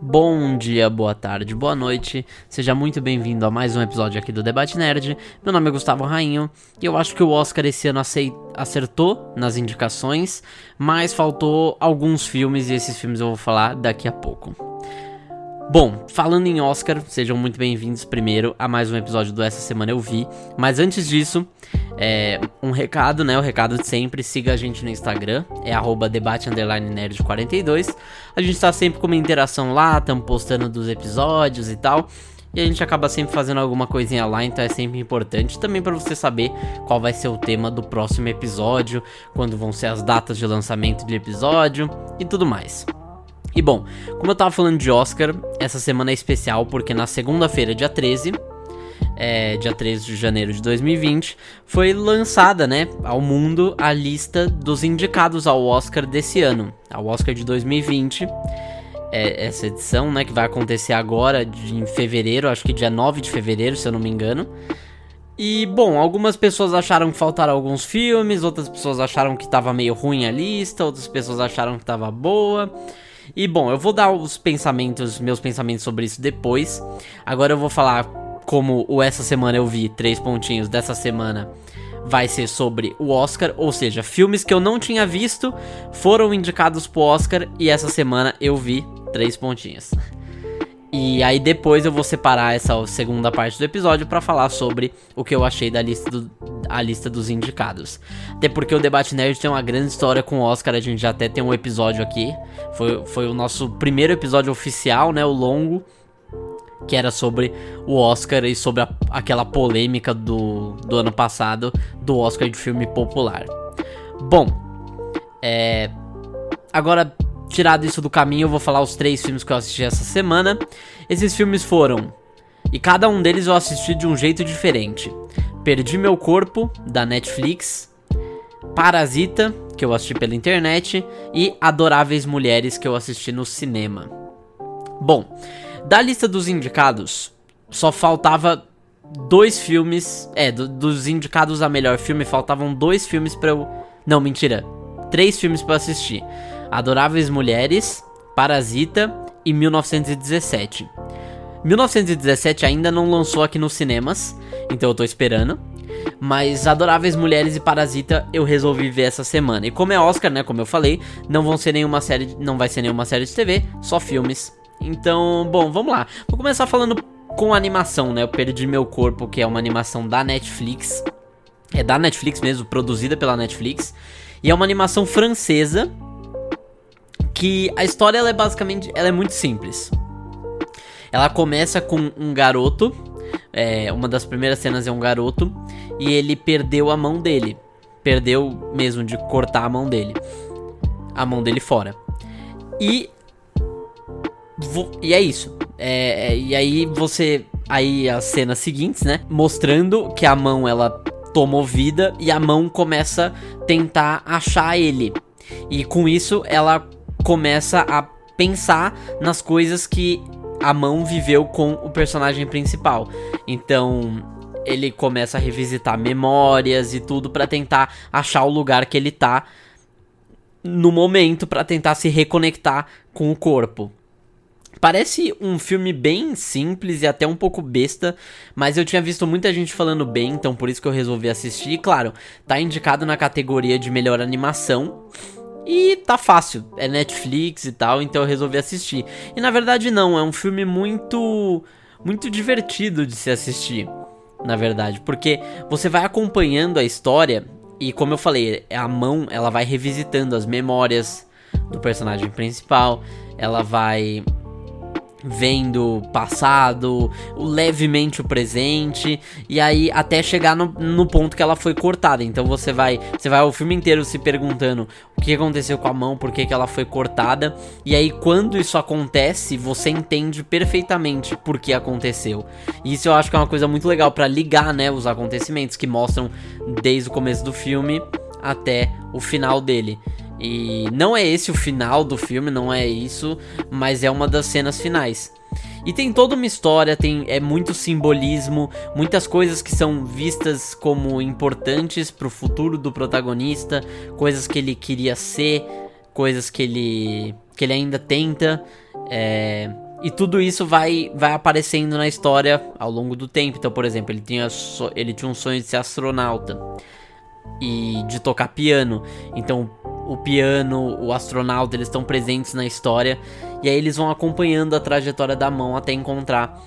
Bom dia, boa tarde, boa noite. Seja muito bem-vindo a mais um episódio aqui do Debate Nerd. Meu nome é Gustavo Rainho e eu acho que o Oscar esse ano acertou nas indicações, mas faltou alguns filmes e esses filmes eu vou falar daqui a pouco. Bom, falando em Oscar, sejam muito bem-vindos primeiro a mais um episódio do Essa Semana Eu Vi. Mas antes disso, é, um recado, né? O recado de sempre, siga a gente no Instagram, é arroba debate nerd42. A gente tá sempre com uma interação lá, estamos postando dos episódios e tal. E a gente acaba sempre fazendo alguma coisinha lá, então é sempre importante também para você saber qual vai ser o tema do próximo episódio, quando vão ser as datas de lançamento de episódio e tudo mais. E bom, como eu tava falando de Oscar, essa semana é especial porque na segunda-feira, dia 13, é, dia 13 de janeiro de 2020, foi lançada, né, ao mundo a lista dos indicados ao Oscar desse ano, ao Oscar de 2020. É, essa edição, né, que vai acontecer agora de, em fevereiro, acho que dia 9 de fevereiro, se eu não me engano. E, bom, algumas pessoas acharam que faltaram alguns filmes, outras pessoas acharam que tava meio ruim a lista, outras pessoas acharam que tava boa. E bom, eu vou dar os pensamentos, meus pensamentos sobre isso depois. Agora eu vou falar como o essa semana eu vi três pontinhos dessa semana vai ser sobre o Oscar, ou seja, filmes que eu não tinha visto foram indicados pro Oscar e essa semana eu vi três pontinhos. E aí depois eu vou separar essa segunda parte do episódio para falar sobre o que eu achei da lista, do, a lista dos indicados. Até porque o Debate Nerd tem uma grande história com o Oscar, a gente já até tem um episódio aqui. Foi, foi o nosso primeiro episódio oficial, né, o longo, que era sobre o Oscar e sobre a, aquela polêmica do, do ano passado do Oscar de filme popular. Bom, é... Agora tirado isso do caminho, eu vou falar os três filmes que eu assisti essa semana. Esses filmes foram. E cada um deles eu assisti de um jeito diferente. Perdi Meu Corpo, da Netflix. Parasita, que eu assisti pela internet. E Adoráveis Mulheres, que eu assisti no cinema. Bom, da lista dos indicados, só faltava dois filmes. É, do, dos indicados a melhor filme, faltavam dois filmes pra eu. Não, mentira. Três filmes para assistir. Adoráveis Mulheres, Parasita e 1917. 1917 ainda não lançou aqui nos cinemas, então eu tô esperando. Mas Adoráveis Mulheres e Parasita eu resolvi ver essa semana. E como é Oscar, né, como eu falei, não vão ser nenhuma série, não vai ser nenhuma série de TV, só filmes. Então, bom, vamos lá. Vou começar falando com animação, né? Eu perdi meu corpo, que é uma animação da Netflix. É da Netflix mesmo, produzida pela Netflix. E é uma animação francesa que a história ela é basicamente, ela é muito simples. Ela começa com um garoto, é, uma das primeiras cenas é um garoto e ele perdeu a mão dele, perdeu mesmo de cortar a mão dele, a mão dele fora. E e é isso. É, é, e aí você, aí as cenas seguintes, né, mostrando que a mão ela tomou vida e a mão começa a tentar achar ele. E com isso ela começa a pensar nas coisas que a mão viveu com o personagem principal. Então, ele começa a revisitar memórias e tudo para tentar achar o lugar que ele tá no momento para tentar se reconectar com o corpo. Parece um filme bem simples e até um pouco besta, mas eu tinha visto muita gente falando bem, então por isso que eu resolvi assistir. E claro, tá indicado na categoria de melhor animação. E tá fácil, é Netflix e tal, então eu resolvi assistir. E na verdade não, é um filme muito muito divertido de se assistir, na verdade, porque você vai acompanhando a história e como eu falei, a mão, ela vai revisitando as memórias do personagem principal, ela vai vendo passado, levemente o presente, e aí até chegar no, no, ponto que ela foi cortada. Então você vai, você vai o filme inteiro se perguntando o que aconteceu com a mão, por que, que ela foi cortada, e aí quando isso acontece, você entende perfeitamente por que aconteceu. E isso eu acho que é uma coisa muito legal para ligar, né, os acontecimentos que mostram desde o começo do filme até o final dele. E não é esse o final do filme, não é isso, mas é uma das cenas finais. E tem toda uma história, tem é muito simbolismo, muitas coisas que são vistas como importantes para o futuro do protagonista, coisas que ele queria ser, coisas que ele que ele ainda tenta. É, E tudo isso vai, vai aparecendo na história ao longo do tempo. Então, por exemplo, ele tinha, ele tinha um sonho de ser astronauta e de tocar piano. Então, o piano, o astronauta, eles estão presentes na história. E aí eles vão acompanhando a trajetória da mão até encontrar.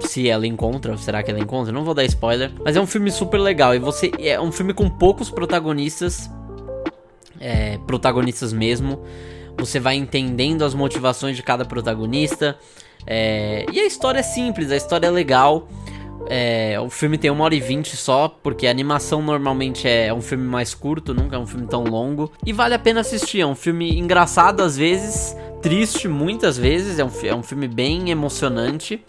Se ela encontra, será que ela encontra? Não vou dar spoiler. Mas é um filme super legal. E você. É um filme com poucos protagonistas. É, protagonistas mesmo. Você vai entendendo as motivações de cada protagonista. É, e a história é simples, a história é legal. É, o filme tem uma hora e vinte só, porque a animação normalmente é um filme mais curto, nunca é um filme tão longo. E vale a pena assistir, é um filme engraçado às vezes, triste muitas vezes, é um, é um filme bem emocionante.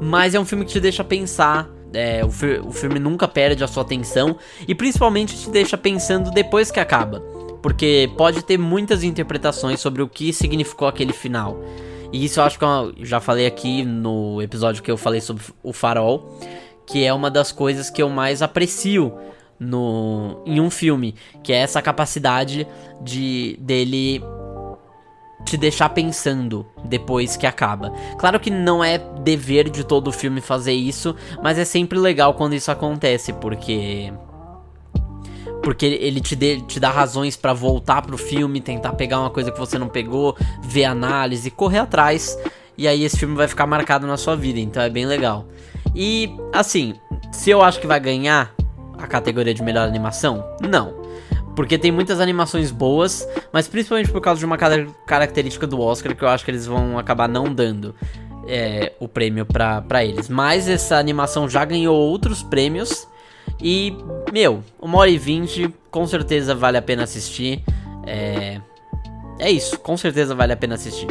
Mas é um filme que te deixa pensar, é, o, fi o filme nunca perde a sua atenção e principalmente te deixa pensando depois que acaba, porque pode ter muitas interpretações sobre o que significou aquele final. E isso eu acho que eu já falei aqui no episódio que eu falei sobre o farol, que é uma das coisas que eu mais aprecio no em um filme, que é essa capacidade de dele te deixar pensando depois que acaba. Claro que não é dever de todo filme fazer isso, mas é sempre legal quando isso acontece, porque porque ele te, dê, te dá razões para voltar pro filme, tentar pegar uma coisa que você não pegou, ver análise, correr atrás, e aí esse filme vai ficar marcado na sua vida, então é bem legal. E assim, se eu acho que vai ganhar a categoria de melhor animação, não. Porque tem muitas animações boas, mas principalmente por causa de uma característica do Oscar que eu acho que eles vão acabar não dando é, o prêmio pra eles. Mas essa animação já ganhou outros prêmios e, meu, uma hora e vinte, com certeza vale a pena assistir. É... é isso, com certeza vale a pena assistir.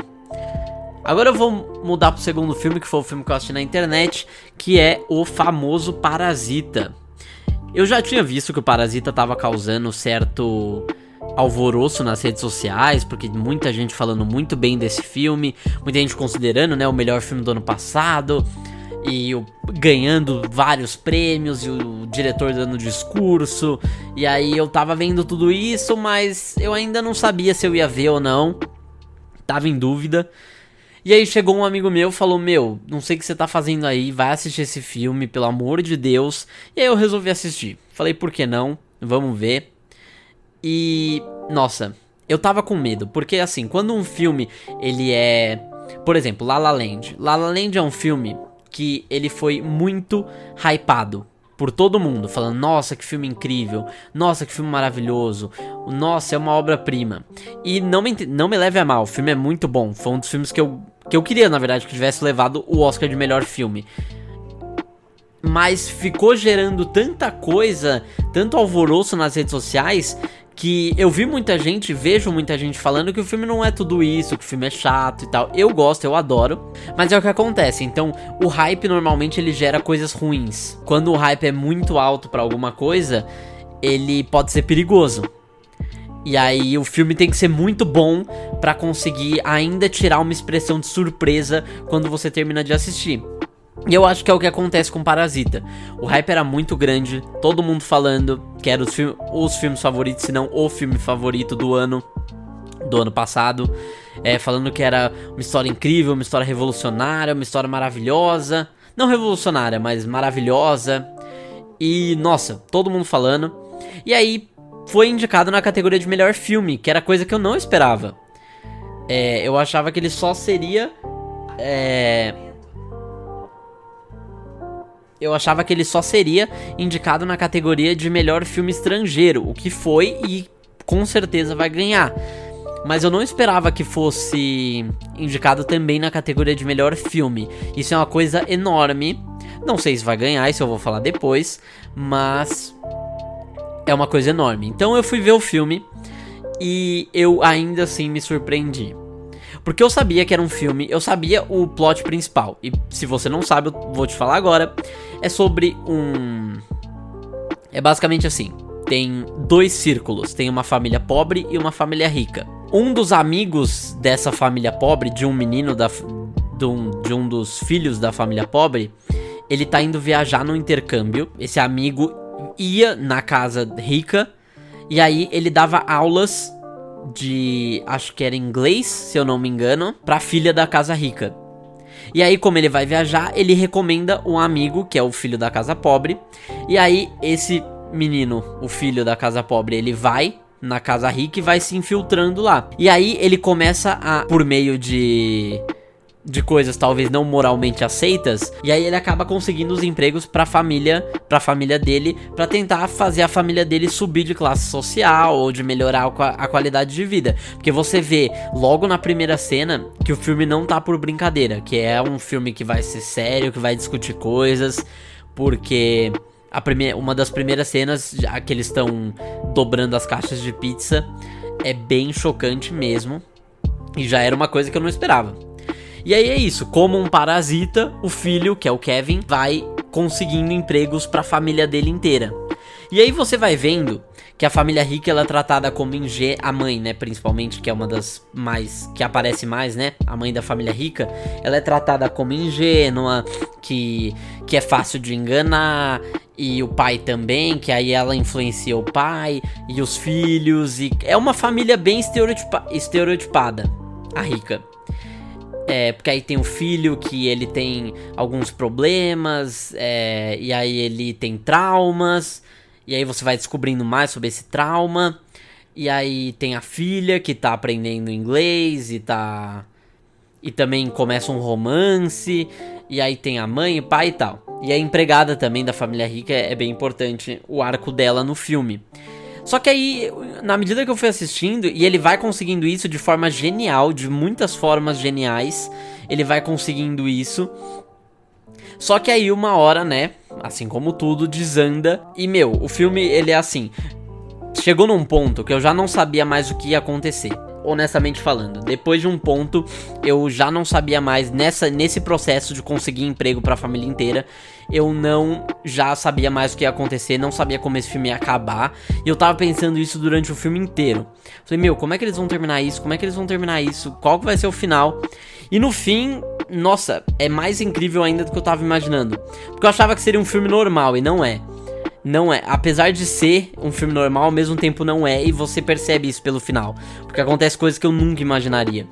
Agora eu vou mudar pro segundo filme, que foi o filme que eu assisti na internet, que é o famoso Parasita. Eu já tinha visto que o Parasita tava causando certo alvoroço nas redes sociais, porque muita gente falando muito bem desse filme, muita gente considerando, né, o melhor filme do ano passado e o, ganhando vários prêmios e o diretor dando discurso. E aí eu tava vendo tudo isso, mas eu ainda não sabia se eu ia ver ou não. Tava em dúvida. E aí chegou um amigo meu falou: Meu, não sei o que você tá fazendo aí, vai assistir esse filme, pelo amor de Deus. E aí eu resolvi assistir. Falei, por que não? Vamos ver. E. Nossa, eu tava com medo, porque assim, quando um filme ele é. Por exemplo, La La Land. La La Land é um filme que ele foi muito hypado por todo mundo, falando: "Nossa, que filme incrível! Nossa, que filme maravilhoso! Nossa, é uma obra-prima". E não me não me leve a mal, o filme é muito bom. Foi um dos filmes que eu que eu queria, na verdade, que tivesse levado o Oscar de melhor filme. Mas ficou gerando tanta coisa, tanto alvoroço nas redes sociais, que eu vi muita gente, vejo muita gente falando que o filme não é tudo isso, que o filme é chato e tal. Eu gosto, eu adoro, mas é o que acontece. Então, o hype normalmente ele gera coisas ruins. Quando o hype é muito alto para alguma coisa, ele pode ser perigoso. E aí o filme tem que ser muito bom para conseguir ainda tirar uma expressão de surpresa quando você termina de assistir. E eu acho que é o que acontece com Parasita. O hype era muito grande, todo mundo falando que era os, os filmes favoritos, se não o filme favorito do ano, do ano passado. É, falando que era uma história incrível, uma história revolucionária, uma história maravilhosa. Não revolucionária, mas maravilhosa. E, nossa, todo mundo falando. E aí, foi indicado na categoria de melhor filme, que era coisa que eu não esperava. É, eu achava que ele só seria. É, eu achava que ele só seria indicado na categoria de melhor filme estrangeiro, o que foi e com certeza vai ganhar. Mas eu não esperava que fosse indicado também na categoria de melhor filme. Isso é uma coisa enorme. Não sei se vai ganhar, isso eu vou falar depois, mas é uma coisa enorme. Então eu fui ver o filme e eu ainda assim me surpreendi. Porque eu sabia que era um filme, eu sabia o plot principal. E se você não sabe, eu vou te falar agora. É sobre um. É basicamente assim: tem dois círculos, tem uma família pobre e uma família rica. Um dos amigos dessa família pobre, de um menino da, de, um, de um dos filhos da família pobre, ele tá indo viajar no intercâmbio. Esse amigo ia na casa rica e aí ele dava aulas de, acho que era inglês, se eu não me engano, pra filha da casa rica. E aí, como ele vai viajar, ele recomenda um amigo, que é o filho da casa pobre. E aí, esse menino, o filho da casa pobre, ele vai na casa rica e vai se infiltrando lá. E aí ele começa a, por meio de de coisas talvez não moralmente aceitas, e aí ele acaba conseguindo os empregos para família, para família dele, para tentar fazer a família dele subir de classe social ou de melhorar a qualidade de vida. Porque você vê logo na primeira cena que o filme não tá por brincadeira, que é um filme que vai ser sério, que vai discutir coisas, porque a primeira, uma das primeiras cenas, já que eles estão dobrando as caixas de pizza, é bem chocante mesmo. E já era uma coisa que eu não esperava. E aí é isso, como um parasita, o filho, que é o Kevin, vai conseguindo empregos para a família dele inteira. E aí você vai vendo que a família rica ela é tratada como ingê, a mãe, né, principalmente, que é uma das mais que aparece mais, né, a mãe da família rica, ela é tratada como ingênua, que que é fácil de enganar, e o pai também, que aí ela influencia o pai e os filhos e é uma família bem estereotipa estereotipada, a rica. É, porque aí tem o filho que ele tem alguns problemas, é, e aí ele tem traumas, e aí você vai descobrindo mais sobre esse trauma. E aí tem a filha que tá aprendendo inglês e tá. E também começa um romance. E aí tem a mãe, o pai e tal. E a empregada também da família rica é bem importante o arco dela no filme. Só que aí, na medida que eu fui assistindo, e ele vai conseguindo isso de forma genial, de muitas formas geniais, ele vai conseguindo isso. Só que aí uma hora, né, assim como tudo, desanda. E meu, o filme ele é assim, chegou num ponto que eu já não sabia mais o que ia acontecer honestamente falando. Depois de um ponto, eu já não sabia mais nessa nesse processo de conseguir emprego para a família inteira. Eu não já sabia mais o que ia acontecer, não sabia como esse filme ia acabar. E eu tava pensando isso durante o filme inteiro. Falei, meu, como é que eles vão terminar isso? Como é que eles vão terminar isso? Qual que vai ser o final? E no fim, nossa, é mais incrível ainda do que eu tava imaginando. Porque eu achava que seria um filme normal e não é não é. Apesar de ser um filme normal, ao mesmo tempo não é, e você percebe isso pelo final. Porque acontece coisas que eu nunca imaginaria.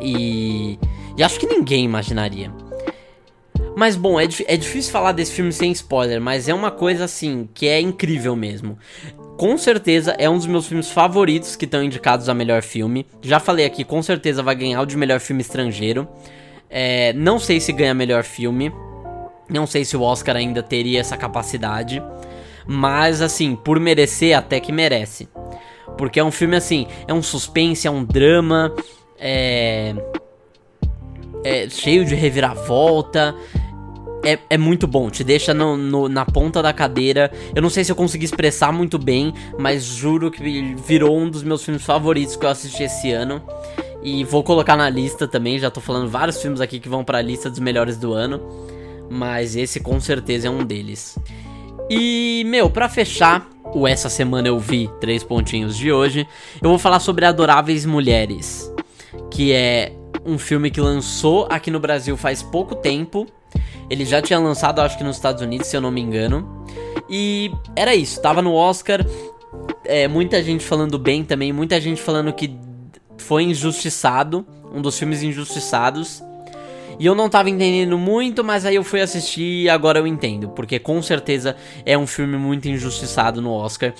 E. E acho que ninguém imaginaria. Mas bom, é, é difícil falar desse filme sem spoiler, mas é uma coisa assim que é incrível mesmo. Com certeza é um dos meus filmes favoritos que estão indicados a melhor filme. Já falei aqui, com certeza vai ganhar o de melhor filme estrangeiro. É, não sei se ganha melhor filme, não sei se o Oscar ainda teria essa capacidade, mas assim, por merecer, até que merece. Porque é um filme assim, é um suspense, é um drama, é. É cheio de reviravolta. É, é muito bom, te deixa no, no, na ponta da cadeira. Eu não sei se eu consegui expressar muito bem, mas juro que virou um dos meus filmes favoritos que eu assisti esse ano. E vou colocar na lista também, já tô falando vários filmes aqui que vão pra lista dos melhores do ano mas esse com certeza é um deles. E, meu, para fechar o Essa Semana Eu Vi, três pontinhos de hoje, eu vou falar sobre Adoráveis Mulheres, que é um filme que lançou aqui no Brasil faz pouco tempo. Ele já tinha lançado, acho que nos Estados Unidos, se eu não me engano. E era isso, tava no Oscar. É, muita gente falando bem também, muita gente falando que foi injustiçado, um dos filmes injustiçados. E eu não tava entendendo muito, mas aí eu fui assistir e agora eu entendo. Porque com certeza é um filme muito injustiçado no Oscar.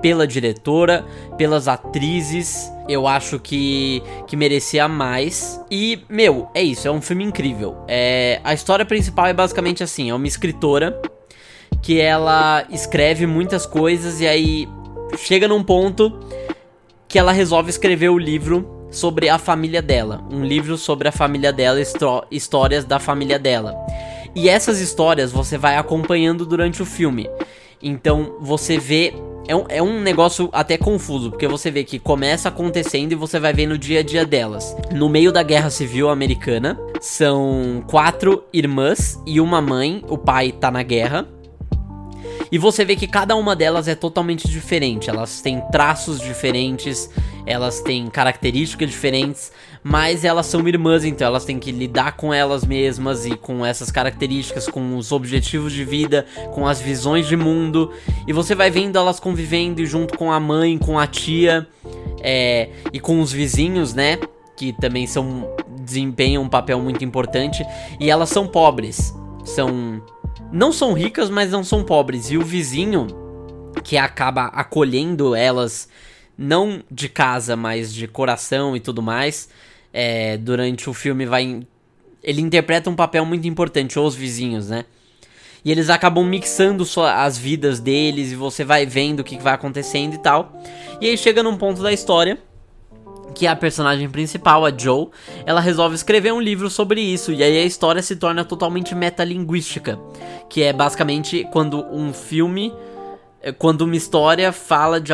Pela diretora, pelas atrizes, eu acho que, que merecia mais. E, meu, é isso, é um filme incrível. É, a história principal é basicamente assim: é uma escritora que ela escreve muitas coisas e aí chega num ponto que ela resolve escrever o livro sobre a família dela, um livro sobre a família dela, histórias da família dela. E essas histórias você vai acompanhando durante o filme. Então você vê. É um, é um negócio até confuso, porque você vê que começa acontecendo e você vai ver no dia a dia delas. No meio da guerra civil americana, são quatro irmãs e uma mãe, o pai tá na guerra. E você vê que cada uma delas é totalmente diferente, elas têm traços diferentes, elas têm características diferentes, mas elas são irmãs, então elas têm que lidar com elas mesmas e com essas características, com os objetivos de vida, com as visões de mundo. E você vai vendo elas convivendo junto com a mãe, com a tia. é, e com os vizinhos, né? Que também são desempenham um papel muito importante e elas são pobres. São não são ricas, mas não são pobres. E o vizinho que acaba acolhendo elas não de casa, mas de coração e tudo mais, é, durante o filme vai ele interpreta um papel muito importante, os vizinhos, né? E eles acabam mixando as vidas deles e você vai vendo o que vai acontecendo e tal. E aí chega num ponto da história que a personagem principal, a Joe, ela resolve escrever um livro sobre isso. E aí a história se torna totalmente metalinguística. Que é basicamente quando um filme. É, quando uma história fala de,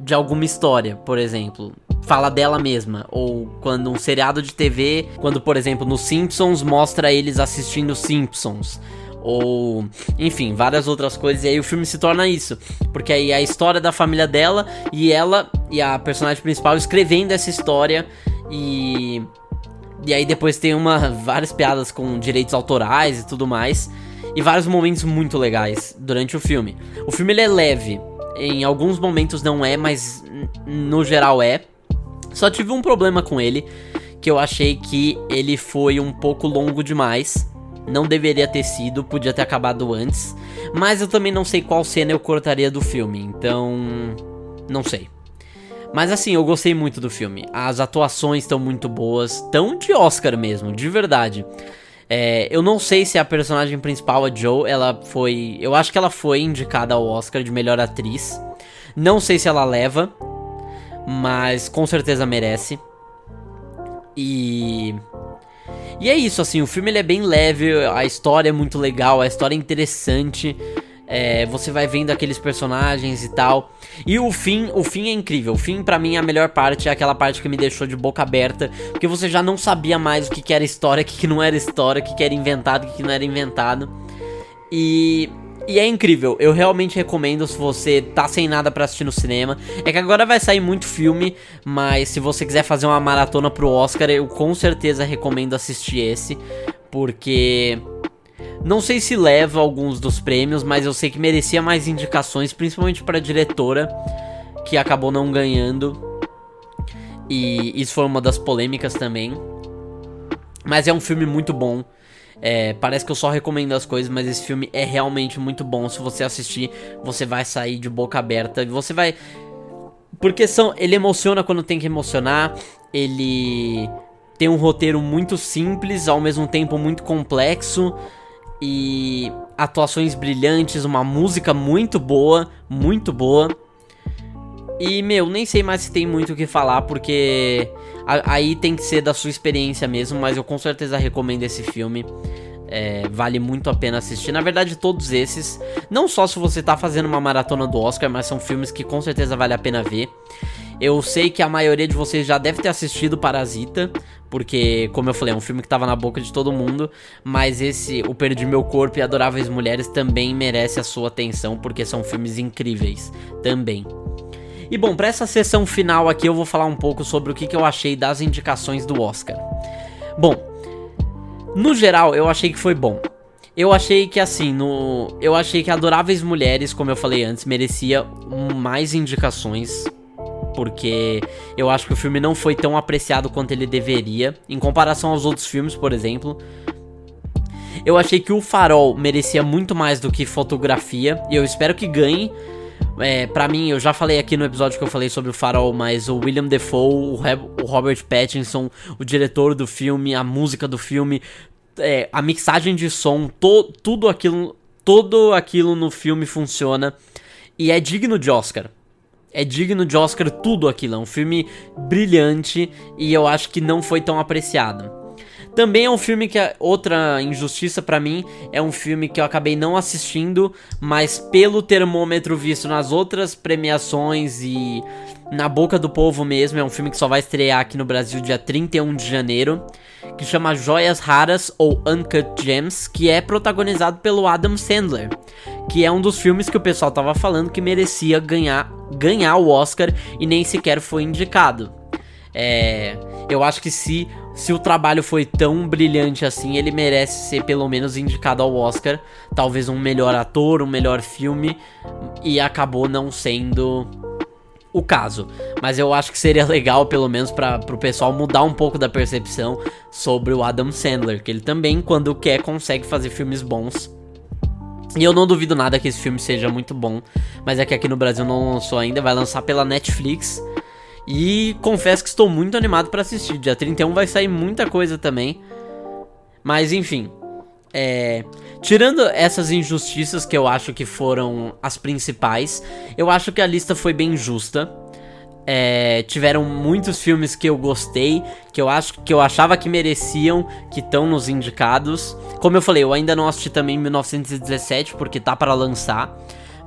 de alguma história, por exemplo. Fala dela mesma. Ou quando um seriado de TV. Quando, por exemplo, no Simpsons mostra eles assistindo Simpsons ou enfim, várias outras coisas. E aí o filme se torna isso, porque aí a história da família dela e ela e a personagem principal escrevendo essa história e e aí depois tem uma várias piadas com direitos autorais e tudo mais e vários momentos muito legais durante o filme. O filme ele é leve, em alguns momentos não é, mas no geral é. Só tive um problema com ele, que eu achei que ele foi um pouco longo demais. Não deveria ter sido, podia ter acabado antes. Mas eu também não sei qual cena eu cortaria do filme, então. Não sei. Mas assim, eu gostei muito do filme. As atuações estão muito boas, tão de Oscar mesmo, de verdade. É, eu não sei se a personagem principal, a Joe, ela foi. Eu acho que ela foi indicada ao Oscar de melhor atriz. Não sei se ela leva, mas com certeza merece. E e é isso, assim, o filme ele é bem leve, a história é muito legal, a história é interessante. É, você vai vendo aqueles personagens e tal. E o fim, o fim é incrível. O fim, para mim, é a melhor parte, é aquela parte que me deixou de boca aberta. Porque você já não sabia mais o que, que era história, o que, que não era história, o que, que era inventado, o que, que não era inventado. E e é incrível, eu realmente recomendo se você tá sem nada para assistir no cinema. É que agora vai sair muito filme, mas se você quiser fazer uma maratona pro Oscar, eu com certeza recomendo assistir esse, porque não sei se leva alguns dos prêmios, mas eu sei que merecia mais indicações, principalmente para diretora, que acabou não ganhando. E isso foi uma das polêmicas também. Mas é um filme muito bom. É, parece que eu só recomendo as coisas, mas esse filme é realmente muito bom. Se você assistir, você vai sair de boca aberta. Você vai. Porque são, ele emociona quando tem que emocionar. Ele tem um roteiro muito simples, ao mesmo tempo muito complexo. E atuações brilhantes, uma música muito boa, muito boa. E, meu, nem sei mais se tem muito o que falar, porque aí tem que ser da sua experiência mesmo, mas eu com certeza recomendo esse filme. É, vale muito a pena assistir. Na verdade, todos esses, não só se você tá fazendo uma maratona do Oscar, mas são filmes que com certeza vale a pena ver. Eu sei que a maioria de vocês já deve ter assistido Parasita, porque, como eu falei, é um filme que tava na boca de todo mundo, mas esse, O Perdi Meu Corpo e Adoráveis Mulheres, também merece a sua atenção, porque são filmes incríveis também. E bom, para essa sessão final aqui eu vou falar um pouco sobre o que, que eu achei das indicações do Oscar. Bom, no geral eu achei que foi bom. Eu achei que assim, no, eu achei que Adoráveis Mulheres, como eu falei antes, merecia mais indicações, porque eu acho que o filme não foi tão apreciado quanto ele deveria, em comparação aos outros filmes, por exemplo. Eu achei que o Farol merecia muito mais do que fotografia, e eu espero que ganhe, é, para mim, eu já falei aqui no episódio que eu falei sobre o Farol, mas o William Defoe, o, Robert Pattinson, o diretor do filme, a música do filme, é, a mixagem de som, to, tudo aquilo, todo aquilo no filme funciona e é digno de Oscar. É digno de Oscar tudo aquilo, é um filme brilhante e eu acho que não foi tão apreciado. Também é um filme que é outra injustiça para mim, é um filme que eu acabei não assistindo, mas pelo termômetro visto nas outras premiações e na boca do povo mesmo, é um filme que só vai estrear aqui no Brasil dia 31 de janeiro, que chama Joias Raras ou Uncut Gems, que é protagonizado pelo Adam Sandler, que é um dos filmes que o pessoal tava falando que merecia ganhar ganhar o Oscar e nem sequer foi indicado. É, eu acho que se se o trabalho foi tão brilhante assim, ele merece ser pelo menos indicado ao Oscar. Talvez um melhor ator, um melhor filme. E acabou não sendo o caso. Mas eu acho que seria legal, pelo menos, para o pessoal mudar um pouco da percepção sobre o Adam Sandler, que ele também, quando quer, consegue fazer filmes bons. E eu não duvido nada que esse filme seja muito bom, mas é que aqui no Brasil não lançou ainda, vai lançar pela Netflix. E confesso que estou muito animado para assistir. Dia 31 vai sair muita coisa também. Mas enfim, é, tirando essas injustiças que eu acho que foram as principais, eu acho que a lista foi bem justa. É, tiveram muitos filmes que eu gostei, que eu acho que eu achava que mereciam, que estão nos indicados. Como eu falei, eu ainda não assisti também 1917 porque tá para lançar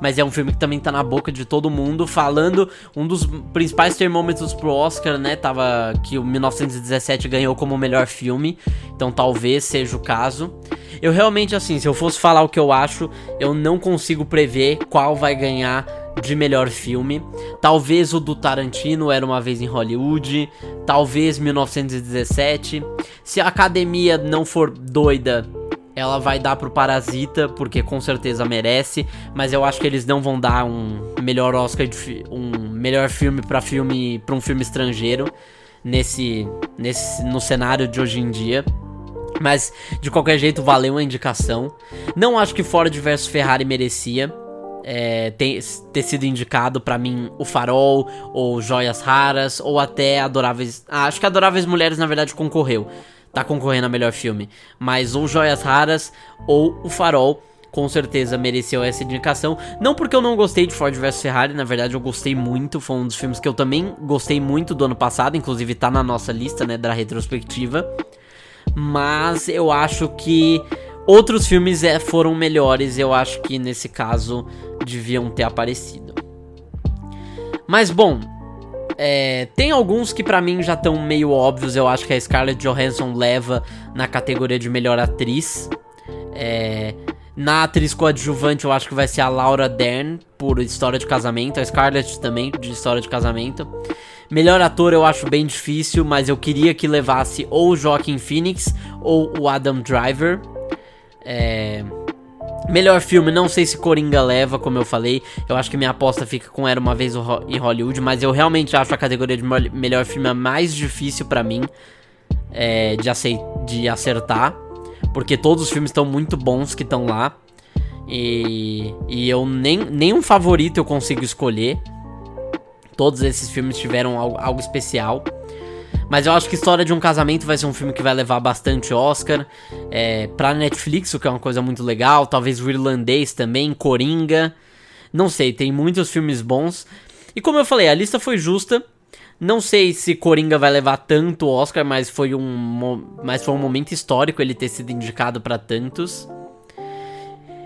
mas é um filme que também tá na boca de todo mundo, falando um dos principais termômetros pro Oscar, né? Tava que o 1917 ganhou como melhor filme, então talvez seja o caso. Eu realmente, assim, se eu fosse falar o que eu acho, eu não consigo prever qual vai ganhar de melhor filme. Talvez o do Tarantino era uma vez em Hollywood, talvez 1917. Se a academia não for doida, ela vai dar pro Parasita, porque com certeza merece, mas eu acho que eles não vão dar um melhor Oscar de, um melhor filme para filme para um filme estrangeiro nesse nesse no cenário de hoje em dia. Mas de qualquer jeito valeu a indicação. Não acho que Ford vs Ferrari merecia é, ter, ter sido indicado para mim o Farol ou Joias Raras ou até Adoráveis. Ah, acho que Adoráveis Mulheres na verdade concorreu tá concorrendo a melhor filme. Mas ou Joias Raras ou O Farol com certeza mereceu essa indicação. Não porque eu não gostei de Ford vs Ferrari, na verdade eu gostei muito. Foi um dos filmes que eu também gostei muito do ano passado, inclusive tá na nossa lista, né, da retrospectiva. Mas eu acho que outros filmes é, foram melhores. Eu acho que nesse caso deviam ter aparecido. Mas bom, é, tem alguns que para mim já estão meio óbvios. Eu acho que a Scarlett Johansson leva na categoria de melhor atriz. É, na atriz coadjuvante, eu acho que vai ser a Laura Dern por História de Casamento. A Scarlett também, de História de Casamento. Melhor ator eu acho bem difícil, mas eu queria que levasse ou o Joaquin Phoenix ou o Adam Driver. É, Melhor filme, não sei se Coringa leva, como eu falei. Eu acho que minha aposta fica com Era Uma Vez em Hollywood, mas eu realmente acho a categoria de melhor filme a mais difícil para mim é, de, de acertar. Porque todos os filmes estão muito bons que estão lá. E, e eu nem nenhum favorito eu consigo escolher. Todos esses filmes tiveram algo, algo especial. Mas eu acho que História de um Casamento vai ser um filme que vai levar bastante Oscar. É, pra Netflix, o que é uma coisa muito legal. Talvez o Irlandês também, Coringa. Não sei, tem muitos filmes bons. E como eu falei, a lista foi justa. Não sei se Coringa vai levar tanto Oscar, mas foi um, mas foi um momento histórico ele ter sido indicado para tantos.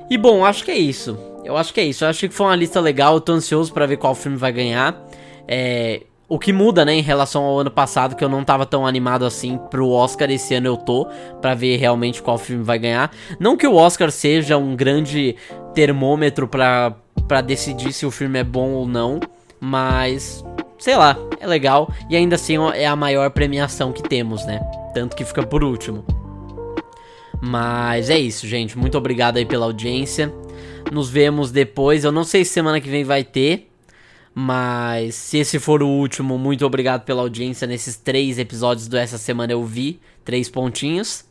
E bom, acho que é isso. Eu acho que é isso. Eu acho que foi uma lista legal. Eu tô ansioso para ver qual filme vai ganhar. É, o que muda, né, em relação ao ano passado, que eu não tava tão animado assim pro Oscar, esse ano eu tô, para ver realmente qual filme vai ganhar. Não que o Oscar seja um grande termômetro para decidir se o filme é bom ou não, mas sei lá, é legal e ainda assim é a maior premiação que temos, né? Tanto que fica por último. Mas é isso, gente. Muito obrigado aí pela audiência. Nos vemos depois. Eu não sei se semana que vem vai ter, mas se esse for o último, muito obrigado pela audiência nesses três episódios do Essa Semana Eu Vi. Três pontinhos.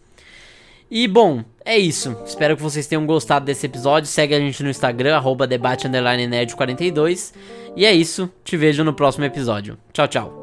E bom, é isso. Espero que vocês tenham gostado desse episódio. Segue a gente no Instagram, arroba debate 42 E é isso. Te vejo no próximo episódio. Tchau, tchau.